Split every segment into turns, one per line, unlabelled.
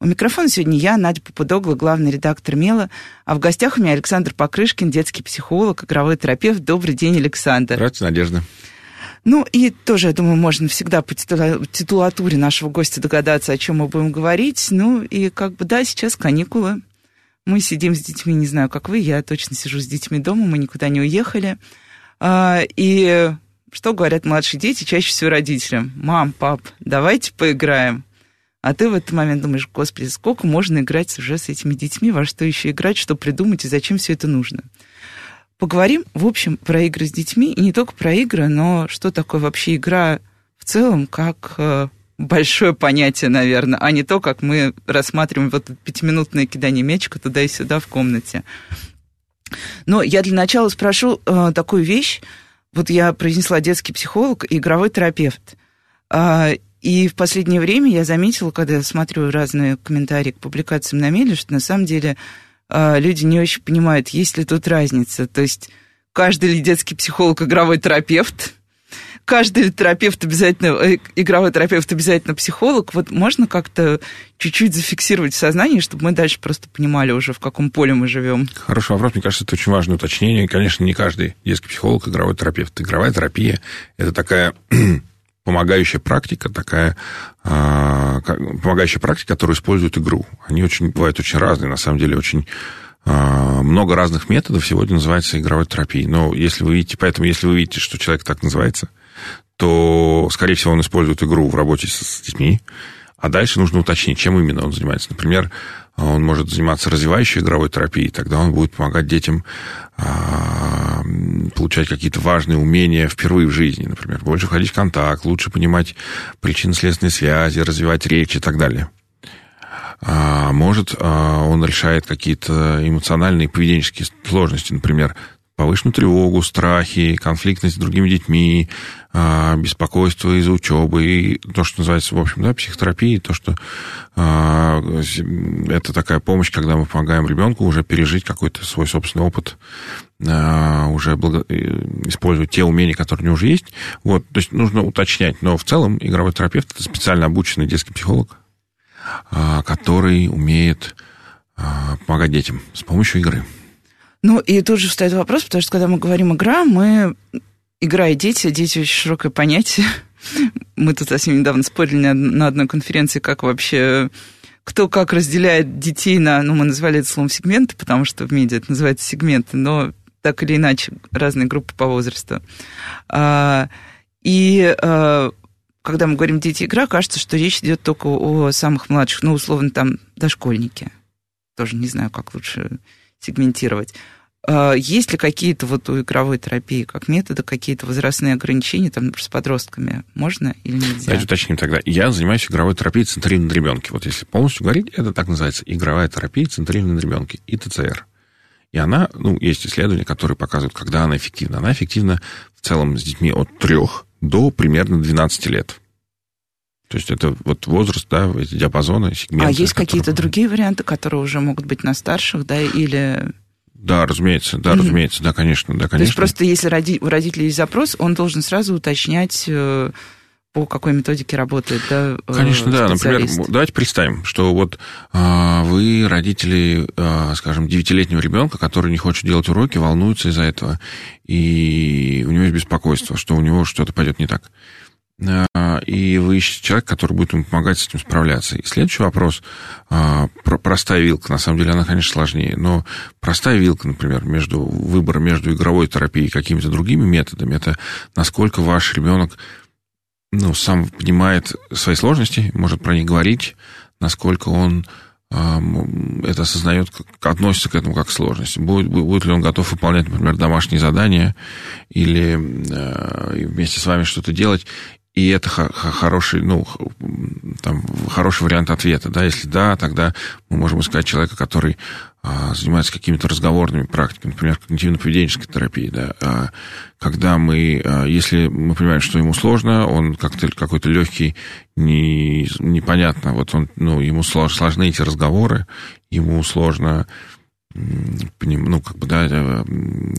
У микрофона сегодня я, Надя Попудогла, главный редактор МЕЛа, а в гостях у меня Александр Покрышкин, детский психолог, игровой терапевт. Добрый день, Александр.
Здравствуйте, Надежда.
Ну и тоже, я думаю, можно всегда по титулатуре нашего гостя догадаться, о чем мы будем говорить. Ну и как бы, да, сейчас каникулы. Мы сидим с детьми, не знаю, как вы, я точно сижу с детьми дома, мы никуда не уехали. А, и что говорят младшие дети, чаще всего родителям? Мам, пап, давайте поиграем. А ты в этот момент думаешь, господи, сколько можно играть уже с этими детьми, во что еще играть, что придумать и зачем все это нужно. Поговорим, в общем, про игры с детьми, и не только про игры, но что такое вообще игра в целом, как э, большое понятие, наверное, а не то, как мы рассматриваем вот пятиминутное кидание мячика туда и сюда в комнате. Но я для начала спрошу э, такую вещь. Вот я произнесла детский психолог и игровой терапевт. Э, и в последнее время я заметила, когда я смотрю разные комментарии к публикациям на Меле, что на самом деле э, люди не очень понимают, есть ли тут разница. То есть каждый ли детский психолог игровой терапевт, каждый терапевт обязательно, э, игровой терапевт обязательно психолог. Вот можно как-то чуть-чуть зафиксировать в сознании, чтобы мы дальше просто понимали уже, в каком поле мы живем?
Хороший вопрос. Мне кажется, это очень важное уточнение. Конечно, не каждый детский психолог игровой терапевт. Игровая терапия – это такая помогающая практика, такая э, помогающая практика, которую используют игру. Они очень бывают очень разные, на самом деле очень э, много разных методов сегодня называется игровой терапией. Но если вы видите, поэтому если вы видите, что человек так называется, то, скорее всего, он использует игру в работе с детьми, а дальше нужно уточнить, чем именно он занимается. Например, он может заниматься развивающей игровой терапией, тогда он будет помогать детям а, получать какие-то важные умения впервые в жизни, например, больше входить в контакт, лучше понимать причинно-следственные связи, развивать речь и так далее. А, может, а, он решает какие-то эмоциональные поведенческие сложности, например, повышенную тревогу, страхи, конфликтность с другими детьми, а, беспокойство из-за учебы, и то, что называется, в общем, да, психотерапией, то, что а, это такая помощь, когда мы помогаем ребенку уже пережить какой-то свой собственный опыт, а, уже. Э, использовать те умения, которые у него уже есть. Вот, то есть нужно уточнять. Но в целом игровой терапевт – это специально обученный детский психолог, который умеет помогать детям с помощью игры.
Ну, и тут же встает вопрос, потому что когда мы говорим игра, мы... Игра и дети, дети очень широкое понятие. Мы тут совсем недавно спорили на одной конференции, как вообще кто как разделяет детей на, ну, мы назвали это словом сегменты, потому что в медиа это называется сегменты, но так или иначе разные группы по возрасту. А, и а, когда мы говорим дети игра, кажется, что речь идет только о самых младших, ну, условно, там, дошкольники. Тоже не знаю, как лучше сегментировать. А, есть ли какие-то вот у игровой терапии как методы, какие-то возрастные ограничения, там, например, с подростками? Можно или нельзя?
Давайте уточним тогда. Я занимаюсь игровой терапией центрированной на ребенке. Вот если полностью говорить, это так называется игровая терапия центрированной на ребенке, ИТЦР. И она, ну, есть исследования, которые показывают, когда она эффективна. Она эффективна в целом с детьми от 3 до примерно 12 лет. То есть это вот возраст, да, эти диапазоны, сегменты.
А есть какие-то другие варианты, которые уже могут быть на старших, да, или...
Да, разумеется, да, mm-hmm. разумеется, да, конечно, да, конечно. То
есть просто если роди... у родителей есть запрос, он должен сразу уточнять э, по какой методике работает, да,
э, Конечно, да. Например, давайте представим, что вот э, вы родители, э, скажем, девятилетнего ребенка, который не хочет делать уроки, волнуется из-за этого, и у него есть беспокойство, что у него что-то пойдет не так. А, и вы ищете человека, который будет ему помогать с этим справляться. И следующий вопрос. А, простая вилка, на самом деле, она, конечно, сложнее, но простая вилка, например, между выбором между игровой терапией и какими-то другими методами, это насколько ваш ребенок ну, сам понимает свои сложности, может про них говорить, насколько он это осознает, относится к этому как к сложности. Будет, будет ли он готов выполнять, например, домашние задания или э, вместе с вами что-то делать. И это хороший, ну, там, хороший вариант ответа, да, если да, тогда мы можем искать человека, который а, занимается какими-то разговорными практиками, например, когнитивно-поведенческой терапией, да, а, когда мы, а, если мы понимаем, что ему сложно, он как-то какой-то легкий, не, непонятно, вот он, ну, ему сложны эти разговоры, ему сложно, ну, как бы, да, э,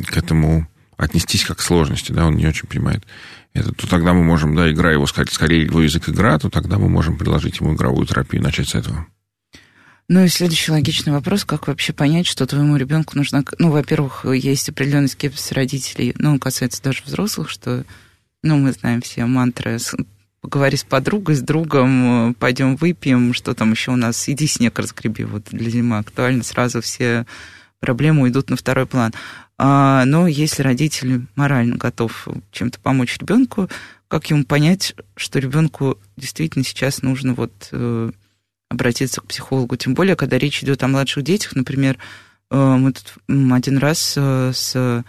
к этому отнестись как к сложности, да, он не очень понимает это, то тогда мы можем, да, игра его, сказать, скорее его язык игра, то тогда мы можем предложить ему игровую терапию, начать с этого.
Ну и следующий логичный вопрос, как вообще понять, что твоему ребенку нужно... Ну, во-первых, есть определенный скепсис родителей, ну, он касается даже взрослых, что, ну, мы знаем все мантры поговори с подругой, с другом, пойдем выпьем, что там еще у нас, иди снег разгреби, вот для зимы актуально, сразу все проблемы уйдут на второй план. А, но если родитель морально готов чем-то помочь ребенку, как ему понять, что ребенку действительно сейчас нужно вот э, обратиться к психологу? Тем более, когда речь идет о младших детях, например, э, мы тут один раз э, с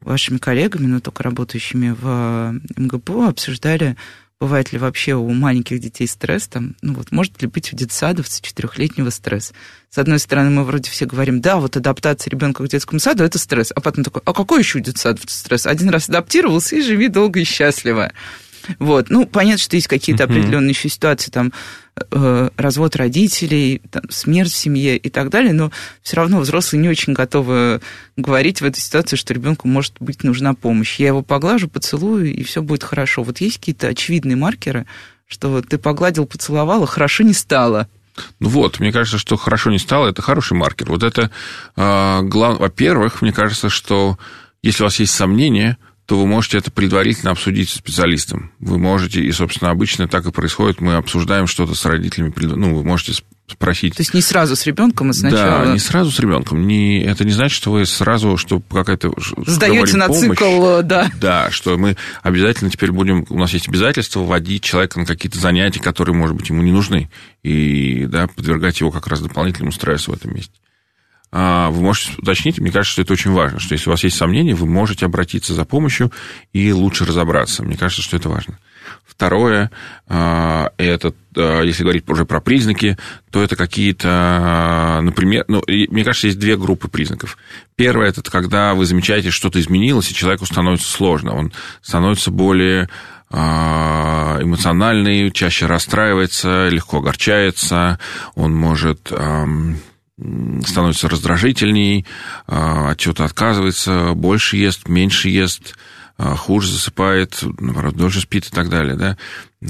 вашими коллегами, но только работающими в МГПУ, обсуждали бывает ли вообще у маленьких детей стресс, там, ну вот, может ли быть у детсадовца четырехлетнего стресс? С одной стороны, мы вроде все говорим, да, вот адаптация ребенка к детскому саду – это стресс, а потом такой, а какой еще у детсадовца стресс? Один раз адаптировался и живи долго и счастливо. Вот. Ну, понятно, что есть какие-то uh-huh. определенные еще ситуации, там, развод родителей, там, смерть в семье и так далее, но все равно взрослые не очень готовы говорить в этой ситуации, что ребенку может быть нужна помощь. Я его поглажу, поцелую, и все будет хорошо. Вот есть какие-то очевидные маркеры, что ты погладил, поцеловал, а хорошо не стало.
Ну вот, мне кажется, что хорошо не стало, это хороший маркер. Вот это, э, глав... во-первых, мне кажется, что если у вас есть сомнения, то вы можете это предварительно обсудить с специалистом. Вы можете, и, собственно, обычно так и происходит, мы обсуждаем что-то с родителями, ну, вы можете спросить.
То есть не сразу с ребенком, а сначала.
Да, не сразу с ребенком. Не, это не значит, что вы сразу, что какая-то
сдаете на помощь, цикл, да.
Да, что мы обязательно теперь будем, у нас есть обязательство вводить человека на какие-то занятия, которые, может быть, ему не нужны, и да, подвергать его как раз дополнительному стрессу в этом месте. А, вы можете уточнить, мне кажется, что это очень важно, что если у вас есть сомнения, вы можете обратиться за помощью и лучше разобраться. Мне кажется, что это важно. Второе, а, это, а, если говорить уже про признаки, то это какие-то, например, ну, мне кажется, есть две группы признаков. Первое, это когда вы замечаете, что что-то изменилось, и человеку становится сложно, он становится более эмоциональный, чаще расстраивается, легко огорчается, он может становится раздражительней, а, от чего-то отказывается, больше ест, меньше ест, а, хуже засыпает, наоборот, дольше спит и так далее, да,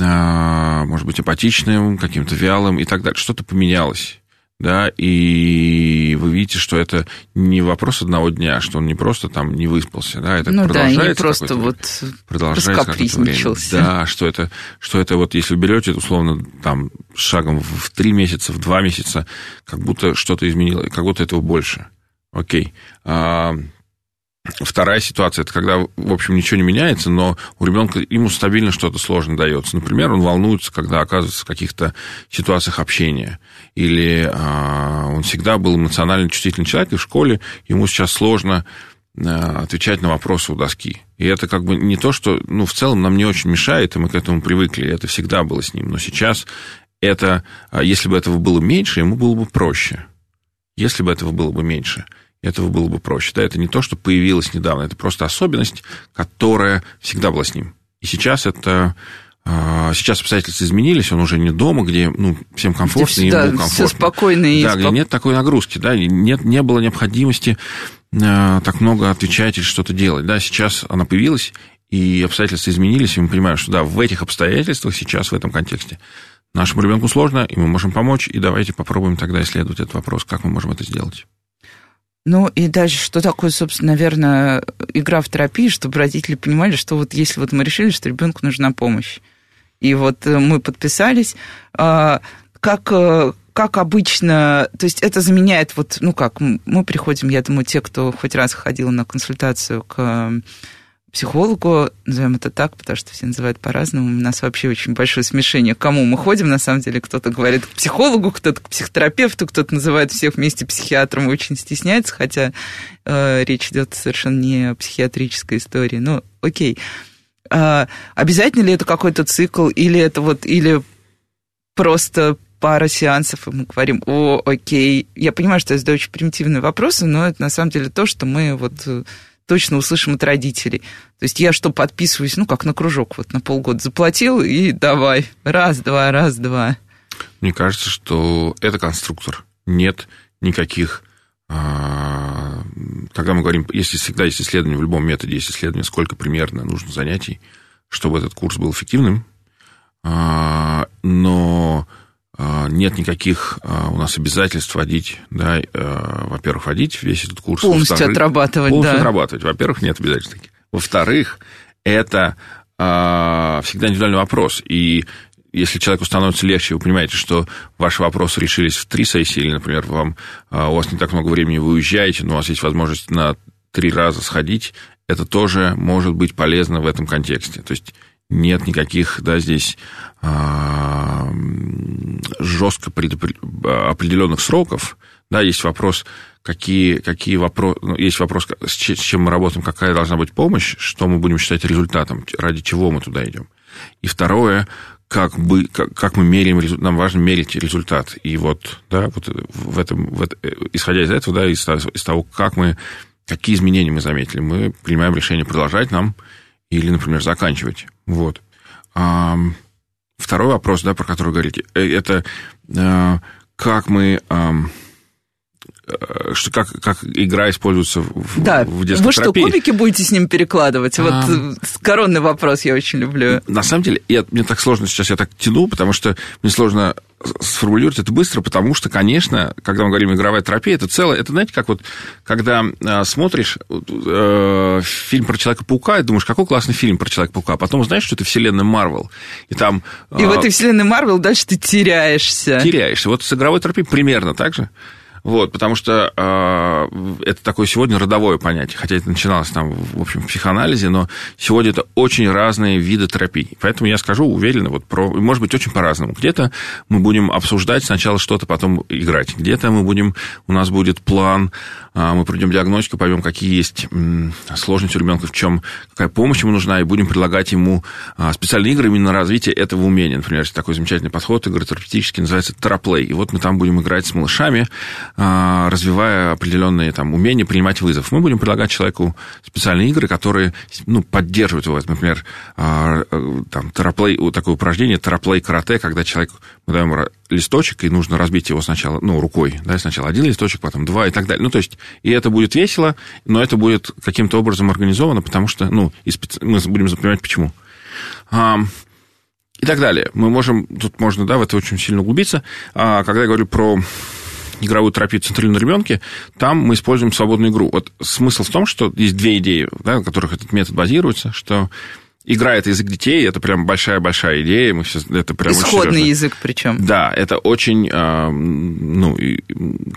а, может быть, апатичным, каким-то вялым и так далее. Что-то поменялось да, и вы видите, что это не вопрос одного дня, что он не просто там не выспался, да, это
ну,
продолжается.
Да, не просто вот
продолжается время. Да, что это, что это вот, если берете, условно, там, шагом в три месяца, в два месяца, как будто что-то изменилось, как будто этого больше. Окей. А, Вторая ситуация, это когда, в общем, ничего не меняется, но у ребенка ему стабильно что-то сложно дается. Например, он волнуется, когда оказывается в каких-то ситуациях общения. Или а, он всегда был эмоционально чувствительный человек, и в школе ему сейчас сложно а, отвечать на вопросы у доски. И это как бы не то, что, ну, в целом нам не очень мешает, и мы к этому привыкли, это всегда было с ним. Но сейчас это, а, если бы этого было меньше, ему было бы проще. Если бы этого было бы меньше – этого было бы проще. Да, это не то, что появилось недавно, это просто особенность, которая всегда была с ним. И сейчас это а, Сейчас обстоятельства изменились, он уже не дома, где ну, всем комфортно,
где ему комфортно. Все спокойно и
Да, спок... где нет такой нагрузки, да, нет, не было необходимости э, так много отвечать или что-то делать. Да, сейчас она появилась, и обстоятельства изменились, и мы понимаем, что да, в этих обстоятельствах сейчас, в этом контексте, нашему ребенку сложно, и мы можем помочь, и давайте попробуем тогда исследовать этот вопрос, как мы можем это сделать.
Ну и дальше, что такое, собственно, наверное, игра в терапии, чтобы родители понимали, что вот если вот мы решили, что ребенку нужна помощь, и вот э, мы подписались, а, как э, как обычно, то есть это заменяет вот, ну как, мы приходим, я думаю, те, кто хоть раз ходил на консультацию к психологу, назовем это так, потому что все называют по-разному. У нас вообще очень большое смешение. К кому мы ходим, на самом деле, кто-то говорит к психологу, кто-то к психотерапевту, кто-то называет всех вместе психиатром и очень стесняется, хотя э, речь идет совершенно не о психиатрической истории. Ну, окей. А, обязательно ли это какой-то цикл, или это вот, или просто пара сеансов, и мы говорим, о, окей. Я понимаю, что я задаю очень примитивные вопросы, но это на самом деле то, что мы вот э, точно услышим от родителей. То есть я что, подписываюсь, ну, как на кружок, вот на полгода заплатил, и давай, раз-два, раз-два.
Мне кажется, что это конструктор. Нет никаких... А, когда мы говорим, если всегда есть исследование, в любом методе есть исследование, сколько примерно нужно занятий, чтобы этот курс был эффективным, а, но нет никаких у нас обязательств водить, да, во-первых, водить весь этот курс.
Полностью отрабатывать,
полностью
да.
отрабатывать. Во-первых, нет обязательств таких. Во-вторых, это всегда индивидуальный вопрос. И если человеку становится легче, вы понимаете, что ваши вопросы решились в три сессии, или, например, вам, а, у вас не так много времени, вы уезжаете, но у вас есть возможность на три раза сходить, это тоже может быть полезно в этом контексте. То есть нет никаких, да, здесь а, жестко определенных сроков. Да, есть вопрос, какие, какие вопросы, ну, есть вопрос, с чем мы работаем, какая должна быть помощь, что мы будем считать результатом, ради чего мы туда идем. И второе, как, бы, как, как мы меряем, нам важно мерить результат. И вот, да, вот в этом, в это, исходя из этого, да, из, из того, как мы, какие изменения мы заметили, мы принимаем решение продолжать нам или, например, заканчивать. Вот. А, второй вопрос, да, про который вы говорите, э, это а, как мы... А, что как, как игра используется в,
да.
в детской
Вы
терапии.
что, кубики будете с ним перекладывать? Вот коронный вопрос я очень люблю.
На самом деле, я, мне так сложно сейчас, я так тяну, потому что мне сложно сформулировать это быстро, потому что, конечно, когда мы говорим игровая терапия, это целое, это, знаете, как вот, когда э, смотришь э, фильм про Человека-паука и думаешь, какой классный фильм про Человека-паука, а потом знаешь, что это вселенная Марвел, и там...
И э, в этой вселенной Марвел дальше ты теряешься.
Теряешься. Вот с игровой терапией примерно так же. Вот, потому что э, это такое сегодня родовое понятие, хотя это начиналось там, в общем, в психоанализе, но сегодня это очень разные виды терапии. Поэтому я скажу уверенно, вот про, может быть, очень по-разному. Где-то мы будем обсуждать сначала что-то, потом играть. Где-то мы будем, у нас будет план, э, мы пройдем диагностику, поймем, какие есть э, сложности у ребенка, в чем, какая помощь ему нужна, и будем предлагать ему э, специальные игры именно на развитие этого умения. Например, такой замечательный подход игры терапевтический, называется тераплей. И вот мы там будем играть с малышами, развивая определенные там, умения принимать вызов. Мы будем предлагать человеку специальные игры, которые ну, поддерживают его. Например, а, э, там, тераплей, такое упражнение, тераплей карате, когда человек, мы даем листочек, и нужно разбить его сначала, ну, рукой, да, сначала один листочек, потом два и так далее. Ну, то есть, и это будет весело, но это будет каким-то образом организовано, потому что, ну, и специ... мы будем понимать, почему. И так далее. Мы можем, тут можно, да, в это очень сильно углубиться. А, когда я говорю про игровую терапию центральную на ребенке, там мы используем свободную игру. Вот смысл в том, что есть две идеи, да, на которых этот метод базируется, что игра это язык детей, это прям большая-большая идея, мы сейчас это прям
исходный язык причем.
Да, это очень, а, ну,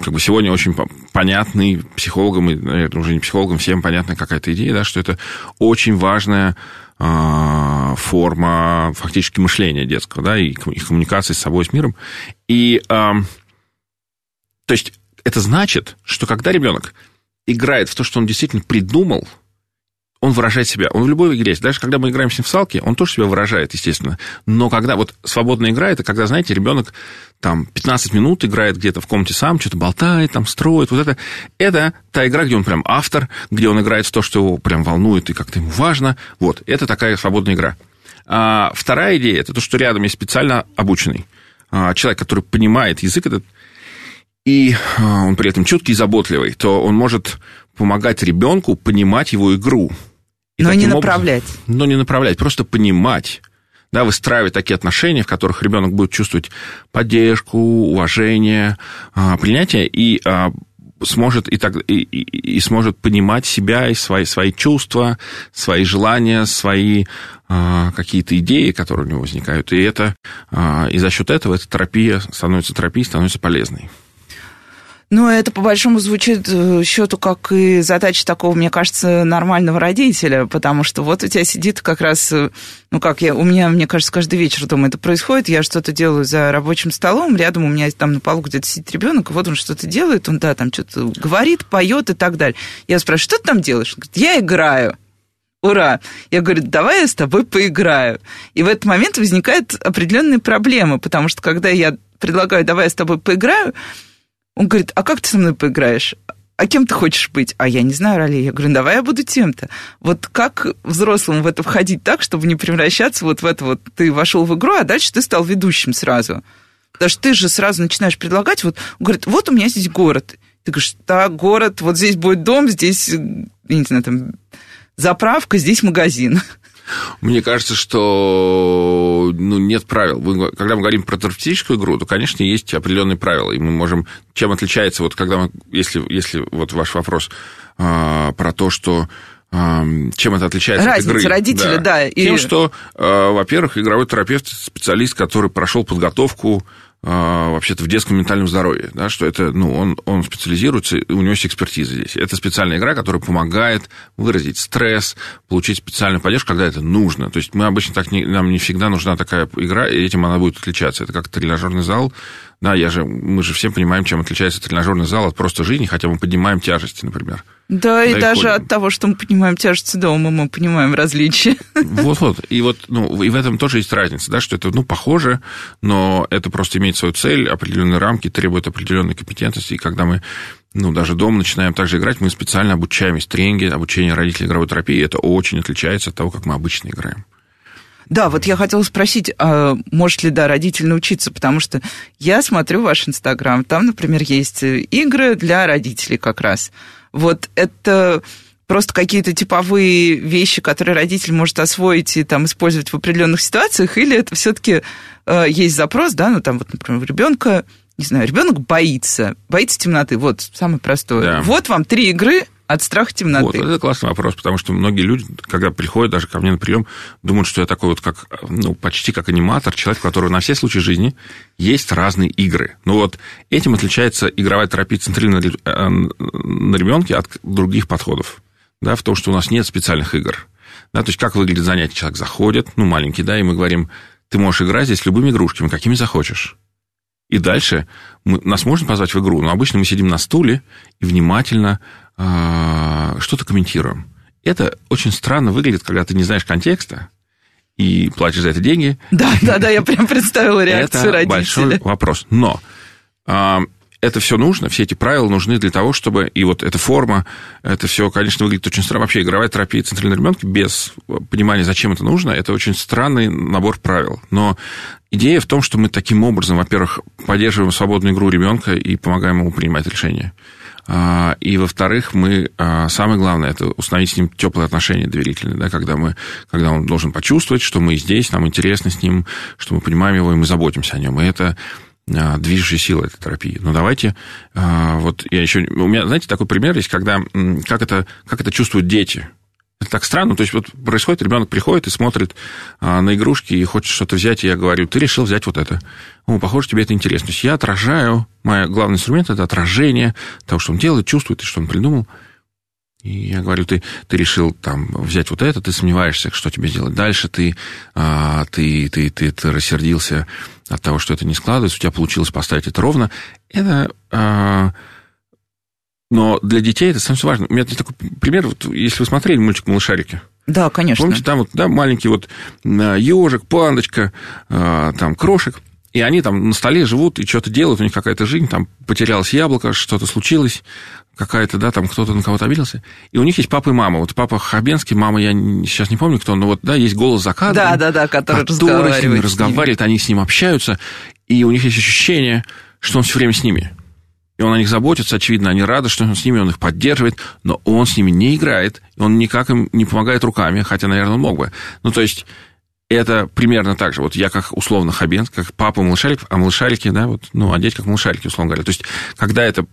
как бы сегодня очень понятный психологам, и, наверное, уже не психологам, всем понятная какая-то идея, да, что это очень важная а, форма фактически мышления детского, да, и коммуникации с собой, с миром. И то есть это значит, что когда ребенок играет в то, что он действительно придумал, он выражает себя. Он в любой игре, даже когда мы играем с ним в салки, он тоже себя выражает, естественно. Но когда вот свободная игра, это когда, знаете, ребенок там 15 минут играет где-то в комнате сам, что-то болтает, там строит, вот это. Это та игра, где он прям автор, где он играет в то, что его прям волнует и как-то ему важно. Вот, это такая свободная игра. А вторая идея, это то, что рядом есть специально обученный а, человек, который понимает язык этот, и а, он при этом чуткий и заботливый, то он может помогать ребенку понимать его игру.
И но не направлять.
Образом, но не направлять, просто понимать. Да, выстраивать такие отношения, в которых ребенок будет чувствовать поддержку, уважение, а, принятие и а, сможет и, так, и, и, и сможет понимать себя и свои, свои чувства, свои желания, свои а, какие-то идеи, которые у него возникают. И это а, и за счет этого эта терапия становится терапией, становится полезной.
Ну, это по большому звучит э, счету как и задача такого, мне кажется, нормального родителя, потому что вот у тебя сидит как раз, э, ну как я, у меня, мне кажется, каждый вечер дома это происходит, я что-то делаю за рабочим столом, рядом у меня там на полу где-то сидит ребенок, вот он что-то делает, он, да, там что-то говорит, поет и так далее. Я спрашиваю, что ты там делаешь? Он говорит, я играю. ура. Я говорю, давай я с тобой поиграю. И в этот момент возникают определенные проблемы, потому что когда я предлагаю, давай я с тобой поиграю, он говорит, а как ты со мной поиграешь? А кем ты хочешь быть? А я не знаю роли. Я говорю, давай я буду тем-то. Вот как взрослым в это входить так, чтобы не превращаться вот в это вот, ты вошел в игру, а дальше ты стал ведущим сразу. Потому что ты же сразу начинаешь предлагать, вот, говорит, вот у меня здесь город. Ты говоришь, да, город, вот здесь будет дом, здесь, не знаю, там, заправка, здесь магазин.
Мне кажется, что ну, нет правил. Когда мы говорим про терапевтическую игру, то, конечно, есть определенные правила. И мы можем... Чем отличается, вот когда мы... Если, если вот ваш вопрос а, про то, что а, чем это отличается
Разница
от игры?
родителя, да. да
и... Тем, что, а, во-первых, игровой терапевт – специалист, который прошел подготовку вообще-то в детском ментальном здоровье, да, что это, ну, он, он специализируется, у него есть экспертиза здесь. Это специальная игра, которая помогает выразить стресс, получить специальную поддержку, когда это нужно. То есть мы обычно так не, нам не всегда нужна такая игра, и этим она будет отличаться. Это как тренажерный зал, да, я же, мы же все понимаем, чем отличается тренажерный зал от просто жизни, хотя мы поднимаем тяжести, например.
Да, и даже ходим. от того, что мы поднимаем тяжести дома, мы понимаем различия.
Вот-вот. И вот, ну, и в этом тоже есть разница, да, что это, ну, похоже, но это просто имеет свою цель, определенные рамки, требует определенной компетентности, и когда мы ну, даже дома начинаем также играть, мы специально обучаем, есть тренинги, обучение родителей игровой терапии, это очень отличается от того, как мы обычно играем.
Да, вот я хотела спросить, а может ли, да, родитель научиться, потому что я смотрю ваш Инстаграм, там, например, есть игры для родителей как раз. Вот это просто какие-то типовые вещи, которые родитель может освоить и там использовать в определенных ситуациях, или это все-таки э, есть запрос, да, ну там вот, например, у ребенка, не знаю, ребенок боится, боится темноты, вот самое простое. Да. Вот вам три игры, от страха темноты? Вот,
это классный вопрос, потому что многие люди, когда приходят даже ко мне на прием, думают, что я такой вот как, ну, почти как аниматор, человек, у которого на все случаи жизни есть разные игры. Ну вот этим отличается игровая терапия центральная э, на ребенке от других подходов. Да, в том, что у нас нет специальных игр. Да, то есть как выглядит занятие? Человек заходит, ну, маленький, да, и мы говорим, ты можешь играть здесь любыми игрушками, какими захочешь. И дальше мы, нас можно позвать в игру, но обычно мы сидим на стуле и внимательно а, что-то комментируем. Это очень странно выглядит, когда ты не знаешь контекста и платишь за это деньги.
Да, да, да, я прям представила реакцию
это
родителей.
большой вопрос. Но а, это все нужно, все эти правила нужны для того, чтобы... И вот эта форма, это все, конечно, выглядит очень странно. Вообще игровая терапия центральной ребенка без понимания, зачем это нужно, это очень странный набор правил. Но идея в том, что мы таким образом, во-первых, поддерживаем свободную игру ребенка и помогаем ему принимать решения. А, и, во-вторых, мы, а, самое главное, это установить с ним теплые отношения доверительные, да, когда, мы, когда он должен почувствовать, что мы здесь, нам интересно с ним, что мы понимаем его, и мы заботимся о нем. И это а, движущая сила этой терапии. Но давайте, вот я еще... У меня, знаете, такой пример есть, когда... Как это, как это чувствуют дети? Это так странно. То есть вот происходит, ребенок приходит и смотрит а, на игрушки и хочет что-то взять, и я говорю, ты решил взять вот это. О, похоже, тебе это интересно. То есть я отражаю, мой главный инструмент – это отражение того, что он делает, чувствует и что он придумал. И я говорю, ты, ты решил там взять вот это, ты сомневаешься, что тебе сделать дальше, ты, а, ты, ты, ты, ты рассердился от того, что это не складывается, у тебя получилось поставить это ровно. Это а, но для детей это самое важно. У меня есть такой пример, вот, если вы смотрели мультик «Малышарики»,
да, конечно.
Помните, там вот, да, маленький вот ежик, пандочка, а, там крошек, и они там на столе живут и что-то делают, у них какая-то жизнь, там потерялось яблоко, что-то случилось, какая-то, да, там кто-то на кого-то обиделся. И у них есть папа и мама. Вот папа Хабенский, мама, я сейчас не помню, кто, но вот, да, есть голос за кадром.
Да, да, да, который, который разговаривает с ними,
разговаривает, они с ним общаются, и у них есть ощущение, что он все время с ними и он о них заботится, очевидно, они рады, что он с ними, он их поддерживает, но он с ними не играет, он никак им не помогает руками, хотя, наверное, он мог бы. Ну, то есть, это примерно так же. Вот я как условно Хабен, как папа малышарик, а малышарики, да, вот, ну, одеть как малышарики, условно говоря. То есть, когда это,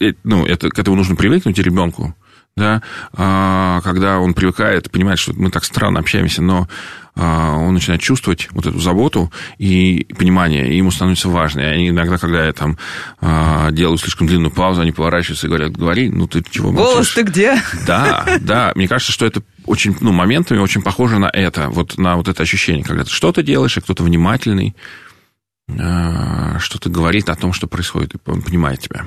э, ну, это, к этому нужно привыкнуть ребенку, да, а, когда он привыкает, понимает, что мы так странно общаемся, но а, он начинает чувствовать вот эту заботу и понимание, и ему становится важно. И они иногда, когда я там а, делаю слишком длинную паузу, они поворачиваются и говорят, говори, ну ты чего
молчишь? Голос ты где?
Да, да. Мне кажется, что это очень, ну, моментами очень похоже на это, вот на вот это ощущение, когда ты что-то делаешь, и кто-то внимательный, что-то говорит о том, что происходит, и он понимает тебя.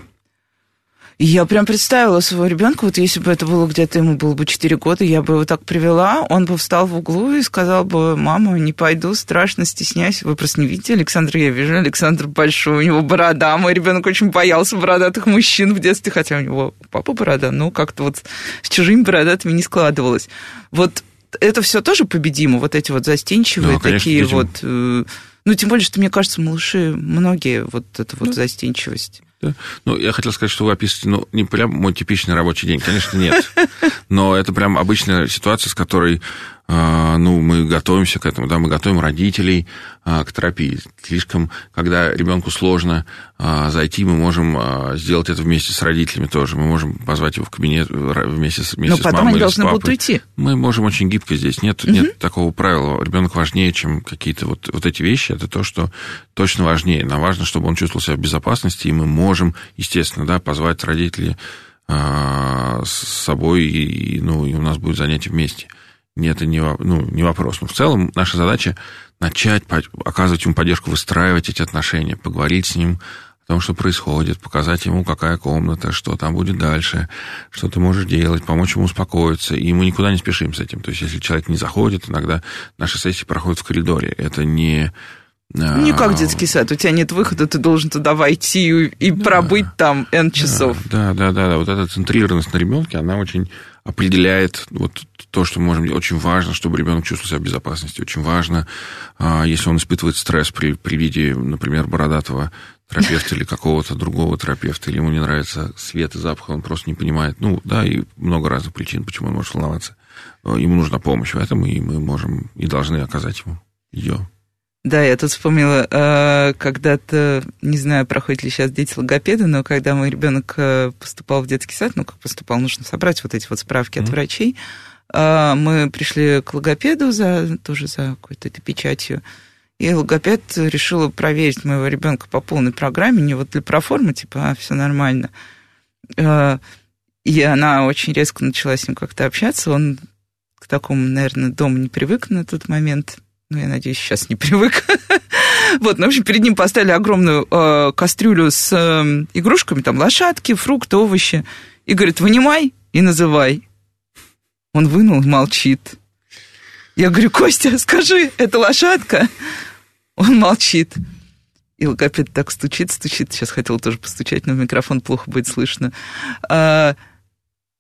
И я прям представила своего ребенка, вот если бы это было где-то ему было бы 4 года, я бы его так привела, он бы встал в углу и сказал бы, мама, не пойду, страшно, стесняюсь. Вы просто не видите Александра? Я вижу, Александр большой, у него борода. Мой ребенок очень боялся бородатых мужчин в детстве, хотя у него папа борода, но как-то вот с чужими бородатыми не складывалось. Вот это все тоже победимо, вот эти вот застенчивые
Да, конечно,
такие
детям.
вот... э, Ну, тем более, что, мне кажется, малыши, многие вот эта вот
Да.
застенчивость.
Да. Ну, я хотел сказать, что вы описываете, ну, не прям мой типичный рабочий день, конечно, нет. Но это прям обычная ситуация, с которой, ну, мы готовимся к этому, да, мы готовим родителей а, к терапии. Слишком, когда ребенку сложно а, зайти, мы можем а, сделать это вместе с родителями тоже. Мы можем позвать его в кабинет р- вместе с, вместе
Но
с
потом
мамой
они должны будут уйти.
Мы можем очень гибко здесь. Нет, нет такого правила. Ребенок важнее, чем какие-то вот, вот эти вещи. Это то, что точно важнее. Нам важно, чтобы он чувствовал себя в безопасности, и мы можем, естественно, да, позвать родителей а, с собой, и, ну, и у нас будет занятие вместе. Нет, это не, ну, не вопрос. Но в целом наша задача начать оказывать ему поддержку, выстраивать эти отношения, поговорить с ним о том, что происходит, показать ему, какая комната, что там будет дальше, что ты можешь делать, помочь ему успокоиться. И мы никуда не спешим с этим. То есть, если человек не заходит, иногда наши сессии проходят в коридоре. Это не... а,
Не как детский сад, у тебя нет выхода, ты должен туда войти и, и пробыть там N часов.
Да, да, да, да. Вот эта центрированность на ребенке, она очень определяет вот то, что мы можем делать. Очень важно, чтобы ребенок чувствовал себя в безопасности. Очень важно, а, если он испытывает стресс при, при виде, например, бородатого терапевта или какого-то другого терапевта, или ему не нравится свет и запах, он просто не понимает. Ну, да, и много разных причин, почему он может волноваться. Ему нужна помощь в этом, и мы можем и должны оказать ему ее.
Да, я тут вспомнила, э, когда-то, не знаю, проходят ли сейчас дети логопеды, но когда мой ребенок э, поступал в детский сад, ну, как поступал, нужно собрать вот эти вот справки от
Мгм.
врачей, мы пришли к логопеду за, тоже за какой-то печатью, и логопед решила проверить моего ребенка по полной программе, не вот для проформы, типа, а, все нормально. Э, И она очень резко начала с ним как-то общаться, он к такому, наверное, дома не привык на тот момент, ну, я надеюсь, сейчас не привык. Вот, ну, в общем, перед ним поставили огромную э, кастрюлю с э, игрушками, там, лошадки, фрукты, овощи. И говорит, вынимай и называй. Он вынул, молчит. Я говорю, Костя, скажи, это лошадка? Он молчит. И логопед так стучит, стучит. Сейчас хотел тоже постучать, но микрофон плохо будет слышно. А,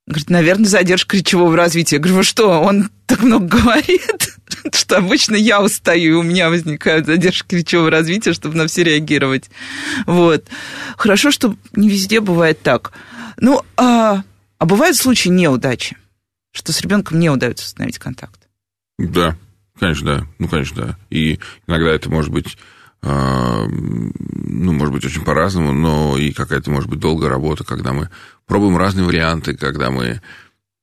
говорит, наверное, задержка речевого развития. Я говорю, вы что, он так много говорит, что обычно я устаю, и у меня возникают задержки речевого развития, чтобы на все реагировать. Вот. Хорошо, что не везде бывает так. Ну, а, а бывают случаи неудачи, что с ребенком не удается установить контакт.
Да, конечно, да. Ну, конечно, да. И иногда это может быть, а, ну, может быть, очень по-разному, но и какая-то, может быть, долгая работа, когда мы пробуем разные варианты, когда мы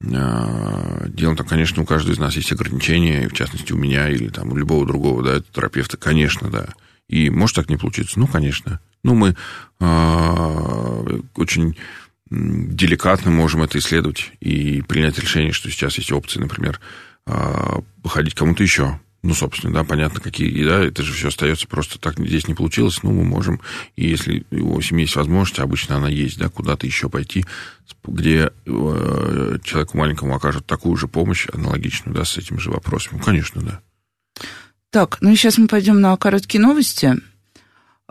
а, делаем там, конечно, у каждого из нас есть ограничения, в частности, у меня или там у любого другого, да, терапевта, конечно, да. И может так не получиться? Ну, конечно. Ну, мы а, очень деликатно можем это исследовать и принять решение, что сейчас есть опции, например, а, походить кому-то еще. Ну, собственно, да, понятно, какие, да, это же все остается просто так, здесь не получилось, ну, мы можем, и если у семьи есть возможность, обычно она есть, да, куда-то еще пойти, где э, человеку маленькому окажут такую же помощь, аналогичную, да, с этими же вопросами. Ну, конечно, да.
Так, ну сейчас мы пойдем на короткие новости.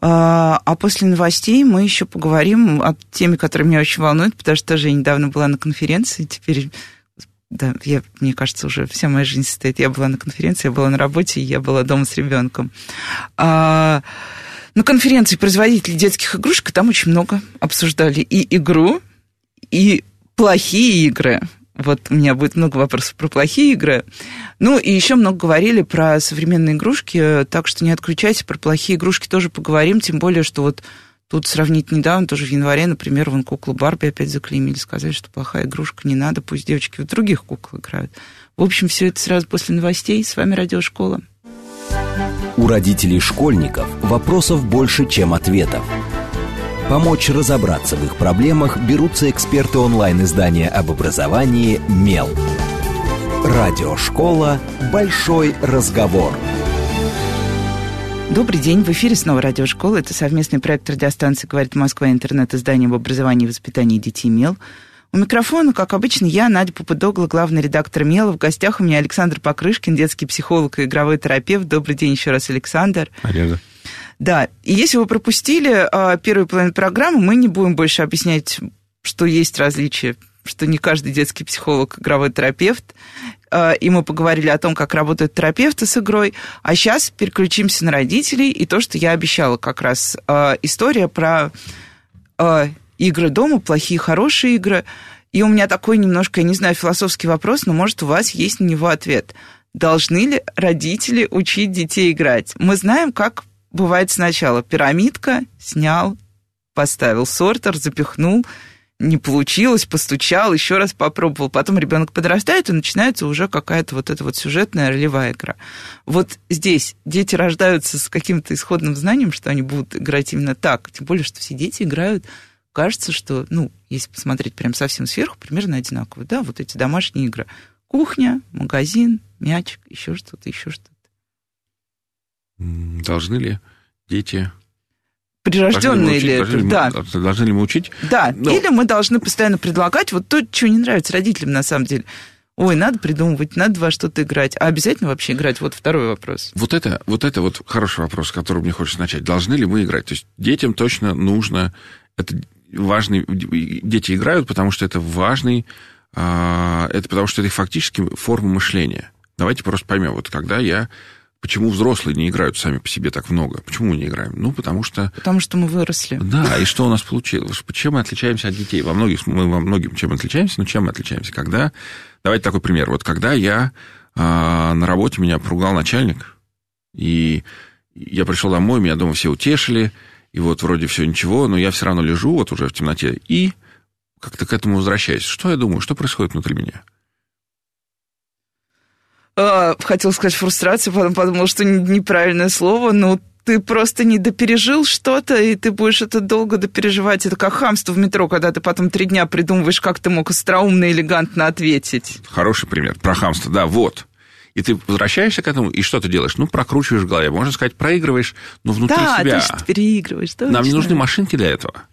А а после новостей мы еще поговорим о теме, которая меня очень волнует, потому что тоже я недавно была на конференции, теперь, да, я, мне кажется, уже вся моя жизнь состоит. Я была на конференции, я была на работе, я была дома с ребенком. А, на конференции производителей детских игрушек там очень много обсуждали и игру, и плохие игры. Вот у меня будет много вопросов про плохие игры. Ну, и еще много говорили про современные игрушки, так что не отключайтесь, про плохие игрушки тоже поговорим, тем более, что вот тут сравнить недавно, тоже в январе, например, вон куклу Барби опять заклеймили, сказали, что плохая игрушка, не надо, пусть девочки в других кукол играют. В общем, все это сразу после новостей. С вами Радиошкола.
У родителей школьников вопросов больше, чем ответов. Помочь разобраться в их проблемах берутся эксперты онлайн-издания об образовании «Мел». Радиошкола «Большой разговор».
Добрый день, в эфире снова радиошкола. Это совместный проект радиостанции «Говорит Москва» интернет-издание об образовании и воспитании детей МЕЛ. У микрофона, как обычно, я, Надя Попудогла, главный редактор МЕЛа. В гостях у меня Александр Покрышкин, детский психолог и игровой терапевт. Добрый день еще раз, Александр.
Надежда.
Да, и если вы пропустили а, первую половину программы, мы не будем больше объяснять, что есть различия что не каждый детский психолог игровой терапевт, а, и мы поговорили о том, как работают терапевты с игрой. А сейчас переключимся на родителей и то, что я обещала как раз. А, история про а, игры дома, плохие, хорошие игры. И у меня такой немножко, я не знаю, философский вопрос, но, может, у вас есть на него ответ. Должны ли родители учить детей играть? Мы знаем, как бывает сначала. Пирамидка, снял, поставил сортер, запихнул – не получилось, постучал, еще раз попробовал. Потом ребенок подрастает, и начинается уже какая-то вот эта вот сюжетная ролевая игра. Вот здесь дети рождаются с каким-то исходным знанием, что они будут играть именно так. Тем более, что все дети играют кажется, что, ну, если посмотреть прям совсем сверху, примерно одинаково, да, вот эти домашние игры. Кухня, магазин, мячик, еще что-то, еще что-то.
Должны ли дети
прирожденные ли это?
Должны,
да.
Мы, должны ли мы учить?
Да, Но... или мы должны постоянно предлагать вот то, что не нравится родителям на самом деле. Ой, надо придумывать, надо во что-то играть. А обязательно вообще играть? Вот второй вопрос.
Вот это, вот это вот хороший вопрос, с которого мне хочется начать. Должны ли мы играть? То есть детям точно нужно... Это важный... Дети играют, потому что это важный... А, это потому что это фактически форма мышления. Давайте просто поймем. Вот когда я Почему взрослые не играют сами по себе так много? Почему мы не играем? Ну, потому что...
Потому что мы выросли.
Да, и что у нас получилось? Чем мы отличаемся от детей? Во многих, мы во многим чем отличаемся, но чем мы отличаемся? Когда... Давайте такой пример. Вот когда я а, на работе, меня поругал начальник, и я пришел домой, меня дома все утешили, и вот вроде все ничего, но я все равно лежу вот уже в темноте, и как-то к этому возвращаюсь. Что я думаю? Что происходит внутри меня?
Э, хотел сказать фрустрация, потом подумал, что неправильное слово, но ты просто не допережил что-то, и ты будешь это долго допереживать. Это как хамство в метро, когда ты потом три дня придумываешь, как ты мог остроумно, элегантно ответить.
Хороший пример про хамство, да, вот. И ты возвращаешься к этому, и что ты делаешь? Ну, прокручиваешь в голове. Можно сказать, проигрываешь, но внутри
да,
себя.
Да, ты переигрываешь. Точно.
Нам не нужны машинки для этого.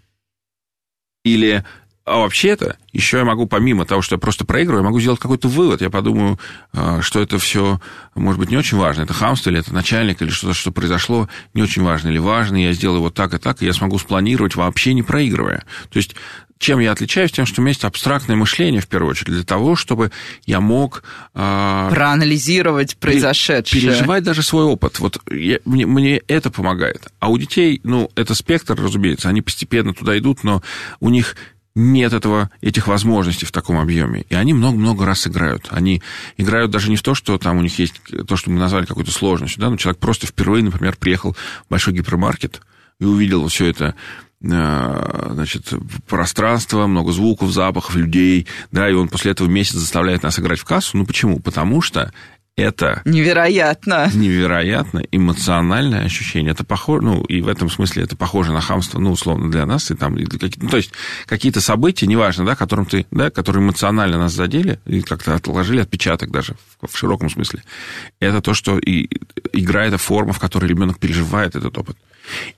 Или а вообще-то, еще я могу, помимо того, что я просто проигрываю, я могу сделать какой-то вывод. Я подумаю, а, что это все, может быть, не очень важно. Это хамство, или это начальник, или что-то, что произошло, не очень важно или важно. Я сделаю вот так и так, и я смогу спланировать, вообще не проигрывая. То есть чем я отличаюсь? Тем, что у меня есть абстрактное мышление, в первую очередь, для того, чтобы я мог...
Э, Проанализировать произошедшее.
Переживать даже свой опыт. Вот я, мне, мне это помогает. А у детей, ну, это спектр, разумеется, они постепенно туда идут, но у них нет этого, этих возможностей в таком объеме. И они много-много раз играют. Они играют даже не в то, что там у них есть то, что мы назвали какой-то сложностью. Да? Но человек просто впервые, например, приехал в большой гипермаркет и увидел все это э, значит, пространство, много звуков, запахов, людей, да, и он после этого месяц заставляет нас играть в кассу. Ну, почему? Потому что это...
Невероятно.
Невероятно эмоциональное ощущение. Это похоже, ну, и в этом смысле это похоже на хамство, ну, условно, для нас. И там, и для, ну, то есть, какие-то события, неважно, да, которым ты, да, которые эмоционально нас задели, и как-то отложили отпечаток даже в, в широком смысле. Это то, что и игра, это форма, в которой ребенок переживает этот опыт.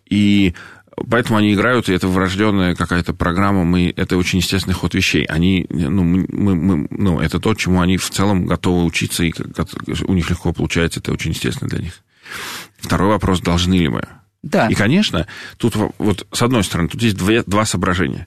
И Поэтому они играют, и это врожденная какая-то программа, мы, это очень естественный ход вещей. Они, ну, мы, мы, ну, это то, чему они в целом готовы учиться, и у них легко получается, это очень естественно для них. Второй вопрос, должны ли мы?
Да.
И, конечно, тут вот с одной стороны, тут есть две, два соображения.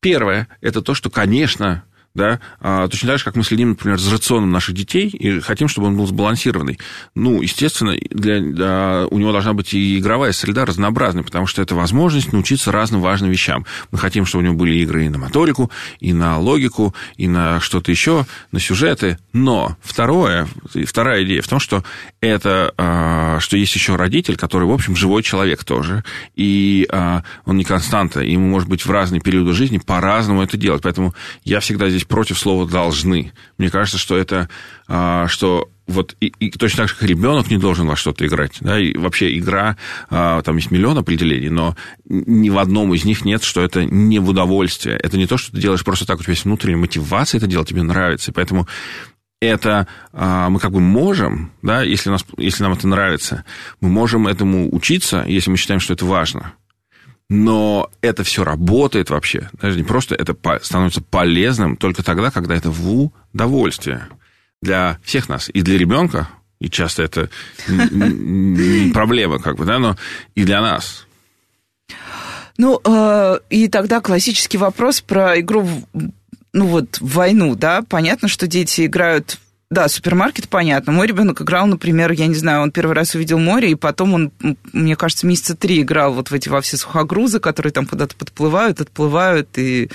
Первое, это то, что, конечно, да, а, точно так же, как мы следим, например, за рационом наших детей и хотим, чтобы он был сбалансированный. Ну, естественно, для, для, у него должна быть и игровая среда разнообразная, потому что это возможность научиться разным важным вещам. Мы хотим, чтобы у него были игры и на моторику, и на логику, и на что-то еще, на сюжеты. Но второе, вторая идея в том, что это, а, что есть еще родитель, который, в общем, живой человек тоже, и а, он не константа, ему, может быть, в разные периоды жизни по-разному это делать. Поэтому я всегда здесь здесь против слова «должны». Мне кажется, что это, а, что вот и, и точно так же, как ребенок не должен во что-то играть. Да, и вообще игра, а, там есть миллион определений, но ни в одном из них нет, что это не в удовольствие. Это не то, что ты делаешь просто так, у тебя есть внутренняя мотивация это делать, тебе нравится. И поэтому это а, мы как бы можем, да, если, нас, если нам это нравится, мы можем этому учиться, если мы считаем, что это важно. Но это все работает вообще. Даже не просто это становится полезным только тогда, когда это в удовольствие для всех нас. И для ребенка, и часто это не проблема, как бы, да, но и для нас.
Ну, э, и тогда классический вопрос про игру ну вот, в войну, да, понятно, что дети играют да, супермаркет, понятно. Мой ребенок играл, например, я не знаю, он первый раз увидел море, и потом он, мне кажется, месяца три играл вот в эти во все сухогрузы, которые там куда-то подплывают, отплывают, и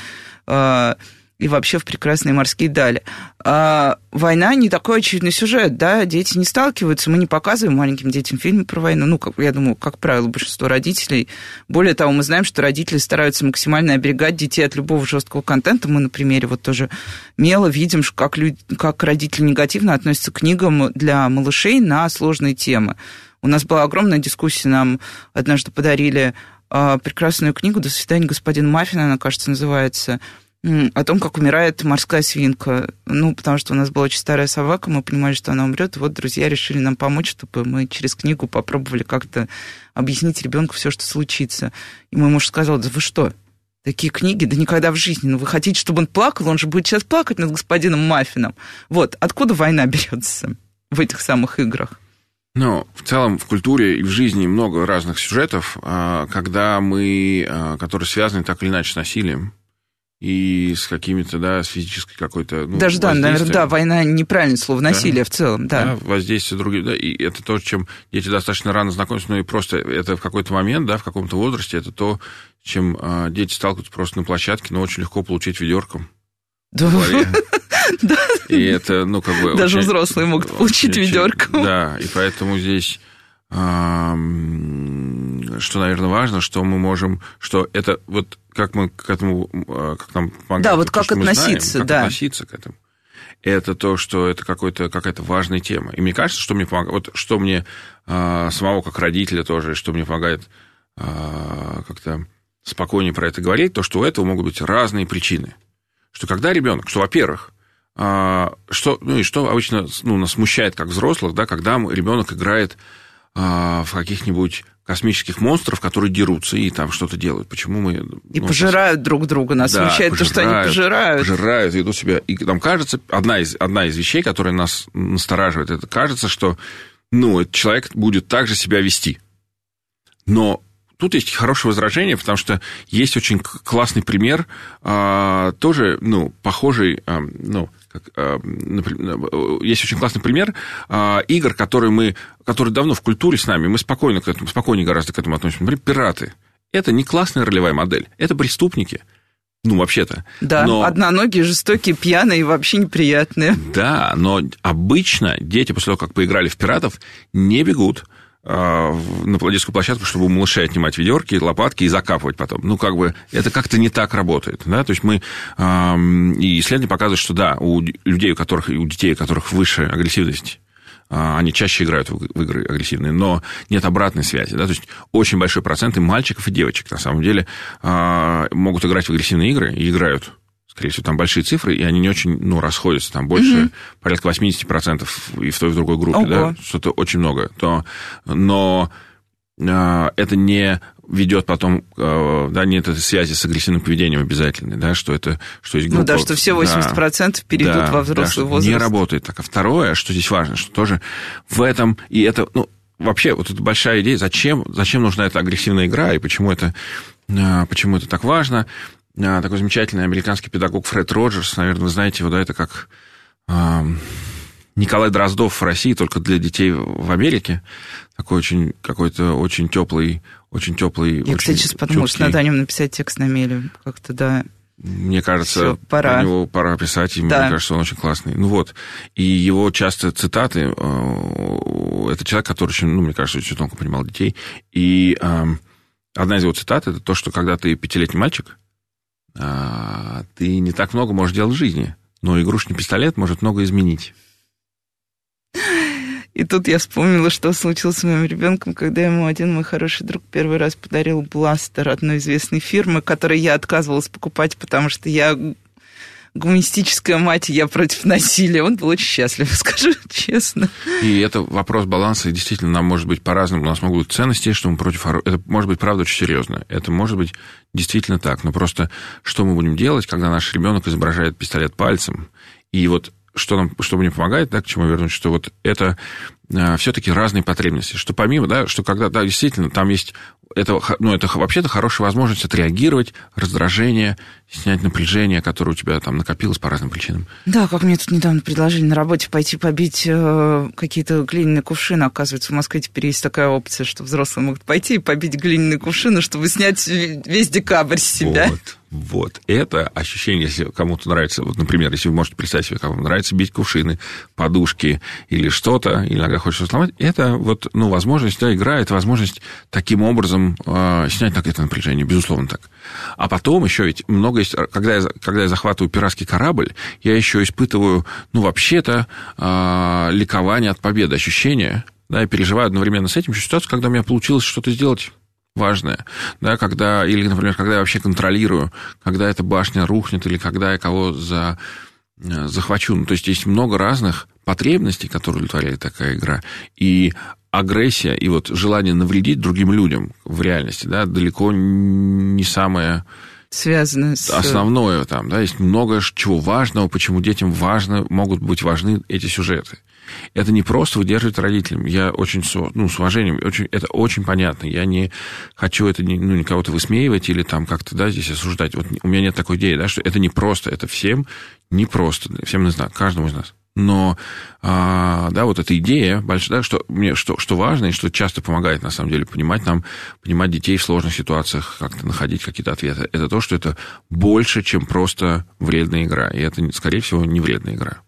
э, и вообще в прекрасные морские дали. А война не такой очевидный сюжет, да, дети не сталкиваются, мы не показываем маленьким детям фильмы про войну, ну, как, я думаю, как правило, большинство родителей. Более того, мы знаем, что родители стараются максимально оберегать детей от любого жесткого контента. Мы на примере вот тоже мело видим, как, люди, как родители негативно относятся к книгам для малышей на сложные темы. У нас была огромная дискуссия, нам однажды подарили а, прекрасную книгу «До свидания, господин Маффин», она, кажется, называется – о том, как умирает морская свинка. Ну, потому что у нас была очень старая собака, мы понимали, что она умрет. Вот друзья решили нам помочь, чтобы мы через книгу попробовали как-то объяснить ребенку все, что случится. И мой муж сказал, да вы что, такие книги, да никогда в жизни. Ну, вы хотите, чтобы он плакал, он же будет сейчас плакать над господином Маффином. Вот, откуда война берется в этих самых играх?
Ну, в целом в культуре и в жизни много разных сюжетов, а, когда мы, а, которые связаны так или иначе с насилием и с какими-то, да, с физической какой-то...
Ну, Даже, да, наверное, да, война неправильное слово, насилие да, в целом, да. да.
воздействие других, да, и это то, чем дети достаточно рано знакомятся, ну и просто это в какой-то момент, да, в каком-то возрасте, это то, чем а, дети сталкиваются просто на площадке, но очень легко получить ведерком. Да. И это, ну, как бы...
Даже взрослые могут получить ведерком.
Да, и поэтому здесь что, наверное, важно, что мы можем, что это вот как мы к этому, а, как нам помогает.
Да, вот как относиться,
знаем, как
да.
относиться к этому. Это то, что это какой-то, какая-то важная тема. И мне кажется, что мне помогает, вот что мне а, самого как родителя тоже, что мне помогает а, как-то спокойнее про это говорить, то, что у этого могут быть разные причины. Что когда ребенок, что, во-первых, что, ну и что обычно ну, нас смущает как взрослых, да, когда ребенок играет в каких-нибудь космических монстров, которые дерутся и там что-то делают. Почему мы...
И ну, пожирают друг друга. Нас да, смущает то, что они пожирают.
Пожирают, ведут себя. И нам кажется, одна из, одна из вещей, которая нас настораживает, это кажется, что ну, этот человек будет так же себя вести. Но тут есть хорошее возражение, потому что есть очень классный пример, а, тоже, ну, похожий, а, ну, есть очень классный пример а, игр, которые мы, которые давно в культуре с нами, мы спокойно к этому, спокойнее гораздо к этому относимся. Например, пираты. Это не классная ролевая модель, это преступники. Ну, вообще-то.
Да, но... одноногие, жестокие, пьяные и вообще неприятные.
Да, но обычно дети после того, как поиграли в пиратов, не бегут, а, на детскую площадку, чтобы у малышей отнимать ведерки, лопатки и закапывать потом. Ну, как бы, это как-то не так работает, да, то есть мы, и исследования показывают, что да, у людей, у которых, у детей, у которых выше агрессивность, а, они чаще играют в игры агрессивные, но нет обратной связи. Да? То есть очень большой процент и мальчиков, и девочек, на самом деле, а, могут играть в агрессивные игры и играют скорее всего, там большие цифры, и они не очень, ну, расходятся, там больше, угу. порядка 80% и в той, и в другой группе, Ого. да, что-то очень много, то, но э, это не ведет потом, э, да, нет этой связи с агрессивным поведением обязательной, да, что это, что есть
группа... Ну да, что все 80% да, перейдут да, во взрослый да, возраст.
не работает так. А второе, что здесь важно, что тоже в этом, и это, ну, вообще, вот это большая идея, зачем, зачем нужна эта агрессивная игра, и почему это, э, почему это так важно, а, такой замечательный американский педагог Фред Роджерс, наверное, вы знаете его, да, это как Николай Дроздов в России, только для детей в Америке. Такой очень, какой-то очень теплый, очень теплый.
Я,
очень
кстати, сейчас подумала, что надо о нем написать текст на меле. Как-то, да.
Мне кажется, Всё, пора. про него пора писать, и да. мне кажется, он очень классный. Ну вот, и его часто цитаты, э, это человек, который очень, ну, мне кажется, очень тонко понимал детей, и э, одна из его цитат, это то, что когда ты пятилетний мальчик, а, ты не так много можешь делать в жизни, но игрушечный пистолет может много изменить.
И тут я вспомнила, что случилось с моим ребенком, когда ему один мой хороший друг первый раз подарил бластер одной известной фирмы, который я отказывалась покупать, потому что я гуманистическая мать, я против насилия. Он был очень счастлив, скажу честно.
И это вопрос баланса, и действительно, нам может быть по-разному, у нас могут быть ценности, что мы против... Это может быть, правда, очень серьезно. Это может быть действительно так. Но просто что мы будем делать, когда наш ребенок изображает пистолет пальцем, и вот что нам, что мне помогает, да, к чему вернусь, что вот это все-таки разные потребности, что помимо, да, что когда, да, действительно, там есть это, ну, это вообще-то хорошая возможность отреагировать, раздражение, снять напряжение, которое у тебя там накопилось по разным причинам.
Да, как мне тут недавно предложили на работе пойти побить э, какие-то глиняные кувшины. Оказывается, в Москве теперь есть такая опция, что взрослые могут пойти и побить глиняные кувшины, чтобы снять весь декабрь с себя.
Вот. Вот. Это ощущение, если кому-то нравится, вот, например, если вы можете представить себе, вам нравится бить кувшины, подушки или что-то, иногда хочется сломать, это вот, ну, возможность, да, игра, возможность таким образом э, снять так это напряжение, безусловно так. А потом еще ведь много есть, когда я, когда я захватываю пиратский корабль, я еще испытываю, ну, вообще-то, э, ликование от победы, ощущение, да, я переживаю одновременно с этим ситуацию, когда у меня получилось что-то сделать важное, да, когда, или, например, когда я вообще контролирую, когда эта башня рухнет, или когда я кого за, э, захвачу. Ну, то есть есть много разных потребностей, которые удовлетворяет такая игра, и агрессия и вот желание навредить другим людям в реальности, да, далеко не самое
связано с...
Основное там, да, есть много чего важного, почему детям важно, могут быть важны эти сюжеты. Это не просто выдерживать родителям. Я очень, ну, с уважением, очень, это очень понятно. Я не хочу это, ну, никого-то высмеивать или там как-то, да, здесь осуждать. Вот у меня нет такой идеи, да, что это не просто, это всем не просто, всем из нас, каждому из нас. Но, а, да, вот эта идея большая, да, что, мне, что, что важно и что часто помогает, на самом деле, понимать нам, понимать детей в сложных ситуациях, как-то находить какие-то ответы, это то, что это больше, чем просто вредная игра. И это, скорее всего, не вредная игра.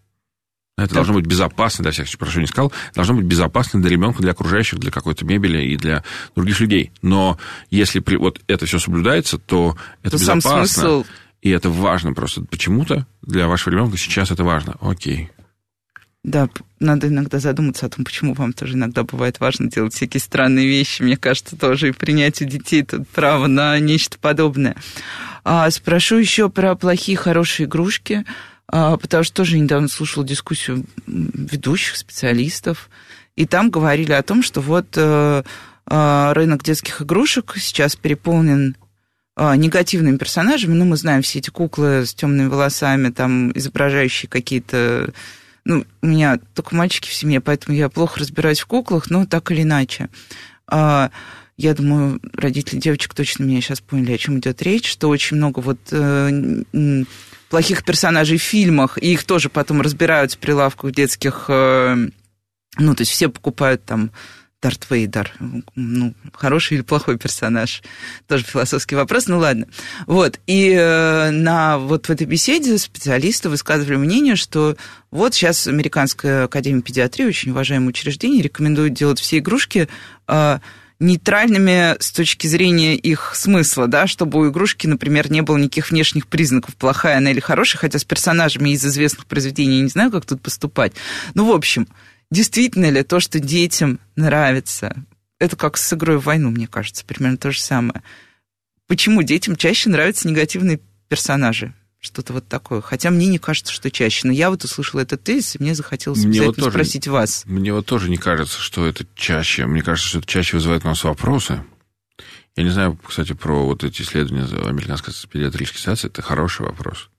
Это так. должно быть безопасно для всех, прошу не сказал, должно быть безопасно для ребенка, для окружающих, для какой-то мебели и для других людей. Но если при, вот это все соблюдается, то это то безопасно. Смысл... И это важно просто. Почему-то для вашего ребенка сейчас это важно. Окей.
Да, надо иногда задуматься о том, почему вам тоже иногда бывает важно делать всякие странные вещи. Мне кажется, тоже и принять у детей тут право на нечто подобное. А, спрошу еще про плохие, хорошие игрушки. А, потому что тоже недавно слушала дискуссию ведущих специалистов, и там говорили о том, что вот э, э, рынок детских игрушек сейчас переполнен э, негативными персонажами. Ну, мы знаем все эти куклы с темными волосами, там, изображающие какие-то... Ну, у меня только мальчики в семье, поэтому я плохо разбираюсь в куклах, но так или иначе. Я думаю, родители девочек точно меня сейчас поняли, о чем идет речь, что очень много вот плохих персонажей в фильмах, и их тоже потом разбирают с прилавков детских, э, ну, то есть все покупают там Дарт Вейдер, ну, хороший или плохой персонаж, тоже философский вопрос, ну ладно. Вот, и э, на вот в этой беседе специалисты высказывали мнение, что вот сейчас Американская академия педиатрии, очень уважаемое учреждение, рекомендует делать все игрушки э, нейтральными с точки зрения их смысла, да, чтобы у игрушки, например, не было никаких внешних признаков, плохая она или хорошая, хотя с персонажами из известных произведений я не знаю, как тут поступать. Ну, в общем, действительно ли то, что детям нравится, это как с игрой в войну, мне кажется, примерно то же самое. Почему детям чаще нравятся негативные персонажи? Что-то вот такое. Хотя мне не кажется, что чаще. Но я вот услышала этот тезис, и мне захотелось мне вот тоже, спросить вас.
Мне вот тоже не кажется, что это чаще. Мне кажется, что это чаще вызывает у нас вопросы. Я не знаю, кстати, про вот эти исследования Американской педиатрической ассоциации. Это хороший вопрос.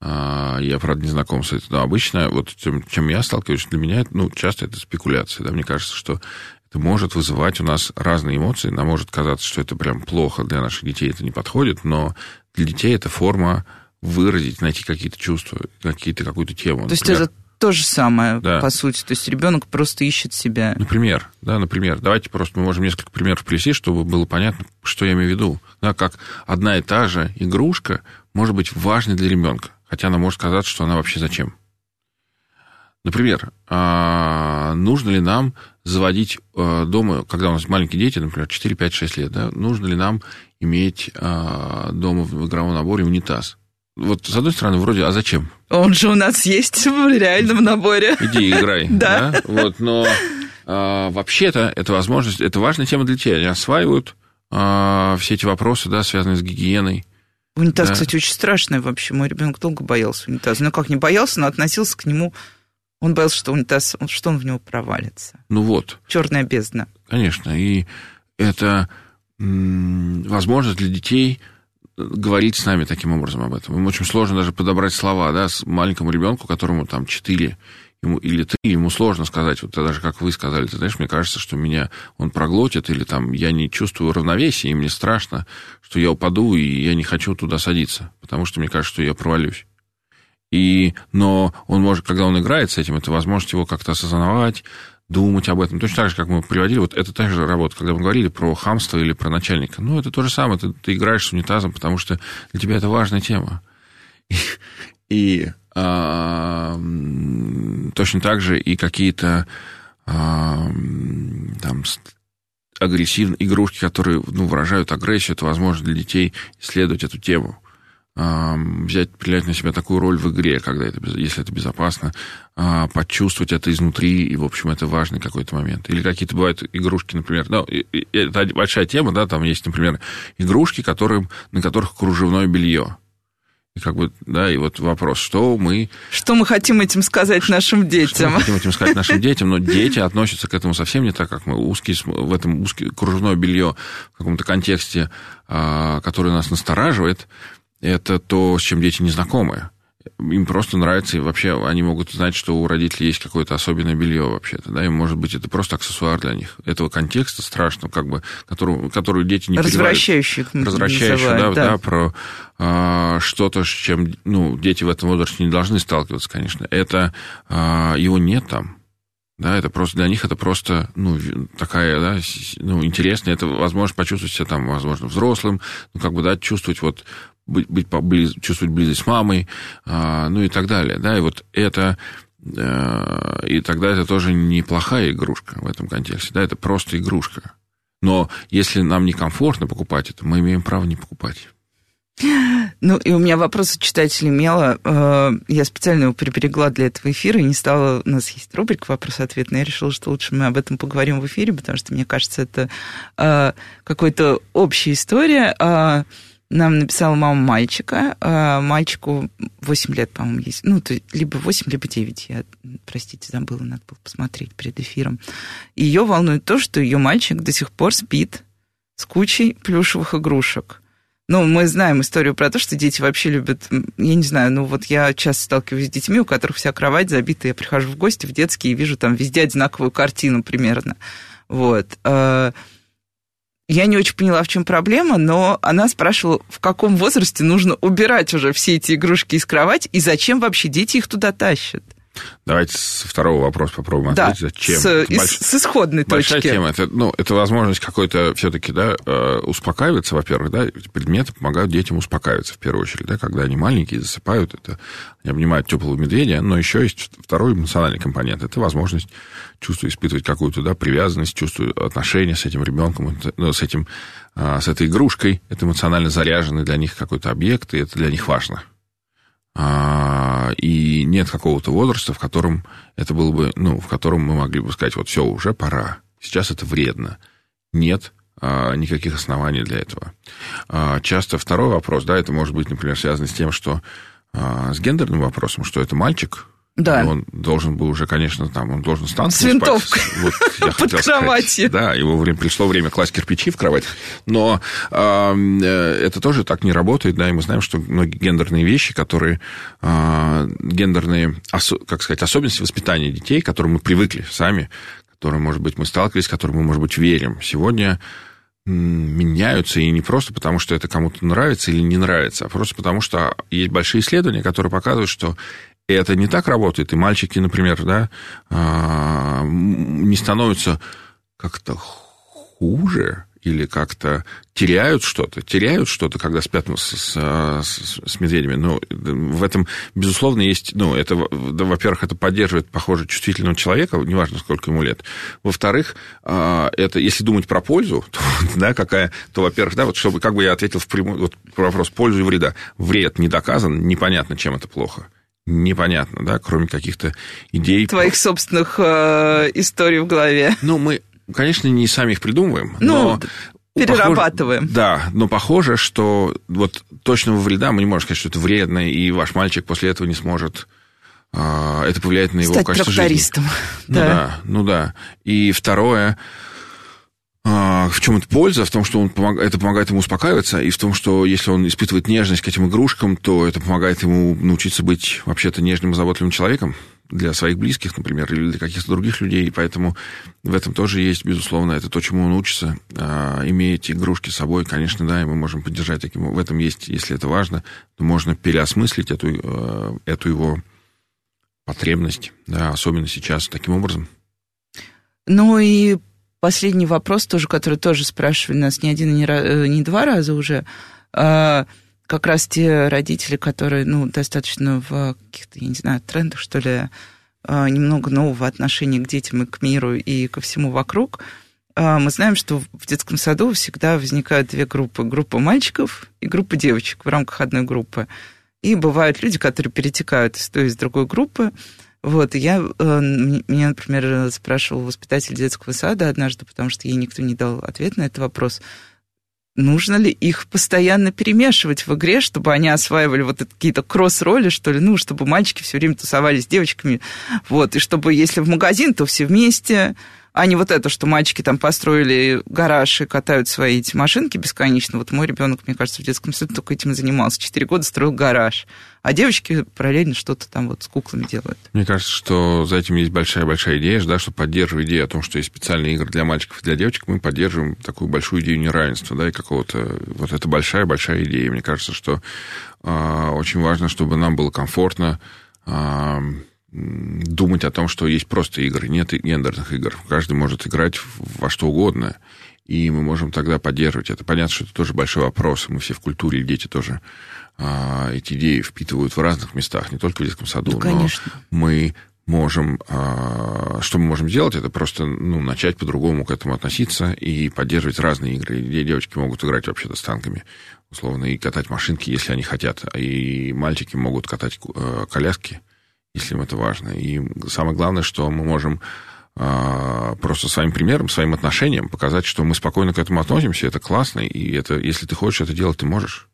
А, я, правда, не знаком с этим. Но обычно, вот тем, чем я сталкиваюсь, для меня, ну, часто это спекуляция. Да? Мне кажется, что это может вызывать у нас разные эмоции. Нам может казаться, что это прям плохо для наших детей, это не подходит, но для детей это форма выразить, найти какие-то чувства, какие-то, какую-то тему.
То есть это то же самое, да. по сути. То есть ребенок просто ищет себя.
Например, да, например. Давайте просто мы можем несколько примеров привести, чтобы было понятно, что я имею в виду. Да, как одна и та же игрушка может быть важной для ребенка, хотя она может казаться, что она вообще зачем. Например, а, нужно ли нам заводить а, дома, когда у нас маленькие дети, например, 4, 5, 6 лет, да, нужно ли нам иметь а, дома в игровом наборе унитаз? Вот с одной стороны, вроде, а зачем?
Он же у нас есть в реальном наборе.
Иди играй. Да. Вот, но а, вообще-то это возможность, это важная тема для тебя. Они осваивают а, все эти вопросы, да, связанные с гигиеной.
Унитаз, да. кстати, очень страшный вообще. Мой ребенок долго боялся унитаза. Ну, как не боялся, но относился к нему... Он боялся, что унитаз, что он в него провалится.
Ну вот.
Черная бездна.
Конечно. И это возможность для детей говорить с нами таким образом об этом. Им очень сложно даже подобрать слова, да, с маленькому ребенку, которому там 4 ему, или 3, ему сложно сказать, вот даже как вы сказали, ты знаешь, мне кажется, что меня он проглотит, или там я не чувствую равновесия, и мне страшно, что я упаду, и я не хочу туда садиться, потому что мне кажется, что я провалюсь. И, но он может, когда он играет с этим, это возможность его как-то осознавать, думать об этом. Точно так же, как мы приводили, вот это та же работа, когда мы говорили про хамство или про начальника. Ну, это то же самое, ты, ты играешь с унитазом, потому что для тебя это важная тема. И, и а, точно так же и какие-то а, там агрессивные игрушки, которые ну, выражают агрессию, это возможно для детей исследовать эту тему взять, принять на себя такую роль в игре, когда это, если это безопасно, а, почувствовать это изнутри, и, в общем, это важный какой-то момент. Или какие-то бывают игрушки, например, ну, это большая тема, да, там есть, например, игрушки, которым, на которых кружевное белье. И как бы, да, и вот вопрос, что мы...
Что мы хотим этим сказать что, нашим детям? Что
мы хотим этим сказать нашим детям, но дети относятся к этому совсем не так, как мы. Узкий, в этом узкий, кружевное белье в каком-то контексте, а, который нас настораживает, это то, с чем дети не знакомы. Им просто нравится, и вообще они могут знать, что у родителей есть какое-то особенное белье вообще-то, да, и может быть это просто аксессуар для них. Этого контекста страшного, как бы, который, который дети не
Развращающих.
Развращающих, да, да, да, про а, что-то, с чем, ну, дети в этом возрасте не должны сталкиваться, конечно. Это, а, его нет там. Да, это просто для них это просто, ну, такая, да, ну, интересная, это возможность почувствовать себя там, возможно, взрослым, ну, как бы, да, чувствовать вот быть, быть поблиз, чувствовать близость с мамой, а, ну и так далее. Да, и вот это э, и тогда это тоже неплохая игрушка в этом контексте, да, это просто игрушка. Но если нам некомфортно покупать это, мы имеем право не покупать.
Ну, и у меня вопрос от читателей Мела. Э, я специально его приберегла для этого эфира и не стала... У нас есть рубрика «Вопрос-ответ», но я решила, что лучше мы об этом поговорим в эфире, потому что, мне кажется, это э, какая-то общая история а нам написала мама мальчика. А мальчику 8 лет, по-моему, есть. Ну, то либо 8, либо 9. Я, простите, забыла, надо было посмотреть перед эфиром. Ее волнует то, что ее мальчик до сих пор спит с кучей плюшевых игрушек. Ну, мы знаем историю про то, что дети вообще любят, я не знаю, ну вот я часто сталкиваюсь с детьми, у которых вся кровать забита, я прихожу в гости в детские и вижу там везде одинаковую картину примерно. Вот. А, я не очень поняла, в чем проблема, но она спрашивала, в каком возрасте нужно убирать уже все эти игрушки из кровати и зачем вообще дети их туда тащат.
Давайте со второго вопроса попробуем да, ответить. Зачем?
С, Больш... с исходной
Большая
точки.
тема. Это, ну, это возможность какой-то все-таки да, э, успокаиваться, во-первых. Да, предметы помогают детям успокаиваться, в первую очередь. Да, когда они маленькие, засыпают, это, они обнимают теплого медведя. Но еще есть второй эмоциональный компонент. Это возможность чувствовать, испытывать какую-то да, привязанность, чувствовать отношения с этим ребенком, ну, с, этим, а, с этой игрушкой. Это эмоционально заряженный для них какой-то объект, и это для них важно. А, и нет какого-то возраста, в котором это было бы, ну, в котором мы могли бы сказать, вот все, уже пора, сейчас это вредно. Нет а, никаких оснований для этого. А, часто второй вопрос, да, это может быть, например, связано с тем, что с гендерным вопросом, что это мальчик,
да.
Он должен был уже, конечно, там, он должен стать
С винтовкой вот, под кроватью.
Сказать, да, его время, пришло время класть кирпичи в кровать. Но э, это тоже так не работает, да, и мы знаем, что многие гендерные вещи, которые, э, гендерные, как сказать, особенности воспитания детей, к которым мы привыкли сами, которые, может быть, мы сталкивались, к которым мы, может быть, верим, сегодня меняются, и не просто потому, что это кому-то нравится или не нравится, а просто потому, что есть большие исследования, которые показывают, что и это не так работает. И мальчики, например, да, а, не становятся как-то хуже или как-то теряют что-то, теряют что-то, когда спят с, с, с, медведями. Ну, в этом, безусловно, есть... Ну, это, да, во-первых, это поддерживает, похоже, чувствительного человека, неважно, сколько ему лет. Во-вторых, а, это, если думать про пользу, то, да, какая, то, во-первых, да, вот чтобы, как бы я ответил в прямой, вот, вопрос пользу и вреда. Вред не доказан, непонятно, чем это плохо непонятно, да, кроме каких-то идей.
Твоих собственных э, историй в голове.
Ну, мы, конечно, не сами их придумываем, ну, но
Перерабатываем.
Похоже, да, но похоже, что вот точного вреда мы не можем сказать, что это вредно, и ваш мальчик после этого не сможет а, это повлияет на его
Стать
качество жизни. Ну да, ну да. И второе, в чем это польза? В том, что он помог... это помогает ему успокаиваться, и в том, что если он испытывает нежность к этим игрушкам, то это помогает ему научиться быть вообще-то нежным и заботливым человеком для своих близких, например, или для каких-то других людей. И поэтому в этом тоже есть, безусловно, это то, чему он учится. А, имея эти игрушки с собой, конечно, да, и мы можем поддержать таким. В этом есть, если это важно, то можно переосмыслить эту, э, эту его потребность, да, особенно сейчас таким образом.
Ну и последний вопрос тоже, который тоже спрашивали нас не один и не, э, не два раза уже. А, как раз те родители, которые, ну, достаточно в каких-то, я не знаю, трендах, что ли, а, немного нового отношения к детям и к миру и ко всему вокруг, а, мы знаем, что в детском саду всегда возникают две группы. Группа мальчиков и группа девочек в рамках одной группы. И бывают люди, которые перетекают из той, из другой группы. Вот, я, э, меня, например, спрашивал воспитатель детского сада однажды, потому что ей никто не дал ответ на этот вопрос, нужно ли их постоянно перемешивать в игре, чтобы они осваивали вот какие-то кросс-роли, что ли, ну, чтобы мальчики все время тусовались с девочками, вот, и чтобы, если в магазин, то все вместе, а не вот это, что мальчики там построили гараж и катают свои эти машинки бесконечно. Вот мой ребенок, мне кажется, в детском саду только этим занимался. Четыре года строил гараж. А девочки параллельно что-то там вот с куклами делают.
Мне кажется, что за этим есть большая-большая идея, да, что поддерживая идею о том, что есть специальные игры для мальчиков и для девочек, мы поддерживаем такую большую идею неравенства, да, и какого-то... Вот это большая-большая идея. Мне кажется, что э, очень важно, чтобы нам было комфортно э, думать о том, что есть просто игры, нет гендерных игр. Каждый может играть во что угодно, и мы можем тогда поддерживать это. Понятно, что это тоже большой вопрос. Мы все в культуре, дети тоже а, эти идеи впитывают в разных местах, не только в детском саду.
Ну, конечно.
Но мы можем... А, что мы можем сделать, это просто ну, начать по-другому к этому относиться и поддерживать разные игры, где девочки могут играть вообще-то с танками, условно, и катать машинки, если они хотят. И мальчики могут катать э, коляски, если им это важно. И самое главное, что мы можем а, просто своим примером, своим отношением показать, что мы спокойно к этому относимся, это классно, и это, если ты хочешь это делать, ты можешь.